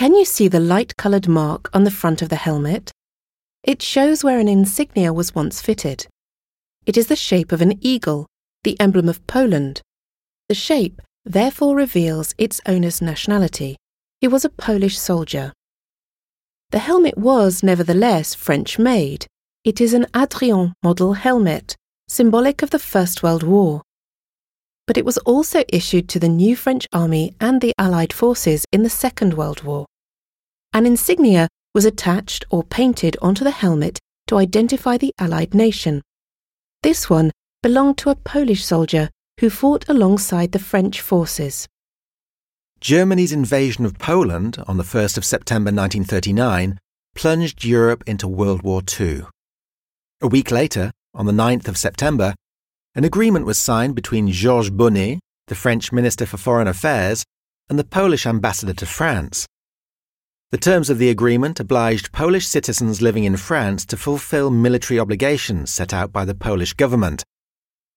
Can you see the light coloured mark on the front of the helmet? It shows where an insignia was once fitted. It is the shape of an eagle, the emblem of Poland. The shape therefore reveals its owner's nationality. He was a Polish soldier. The helmet was, nevertheless, French made. It is an Adrian model helmet, symbolic of the First World War. But it was also issued to the new French army and the Allied forces in the Second World War. An insignia was attached or painted onto the helmet to identify the Allied nation. This one belonged to a Polish soldier who fought alongside the French forces. Germany's invasion of Poland on the 1st of September 1939 plunged Europe into World War II. A week later, on the 9th of September, an agreement was signed between Georges Bonnet, the French Minister for Foreign Affairs, and the Polish ambassador to France. The terms of the agreement obliged Polish citizens living in France to fulfill military obligations set out by the Polish government.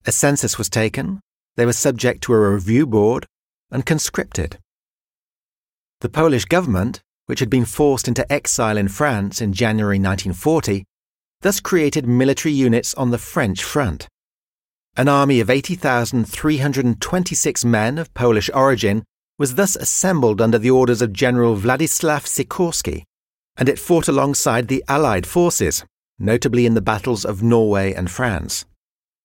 A census was taken, they were subject to a review board, and conscripted. The Polish government, which had been forced into exile in France in January 1940, thus created military units on the French front. An army of 80,326 men of Polish origin was thus assembled under the orders of General Władysław Sikorski, and it fought alongside the Allied forces, notably in the battles of Norway and France.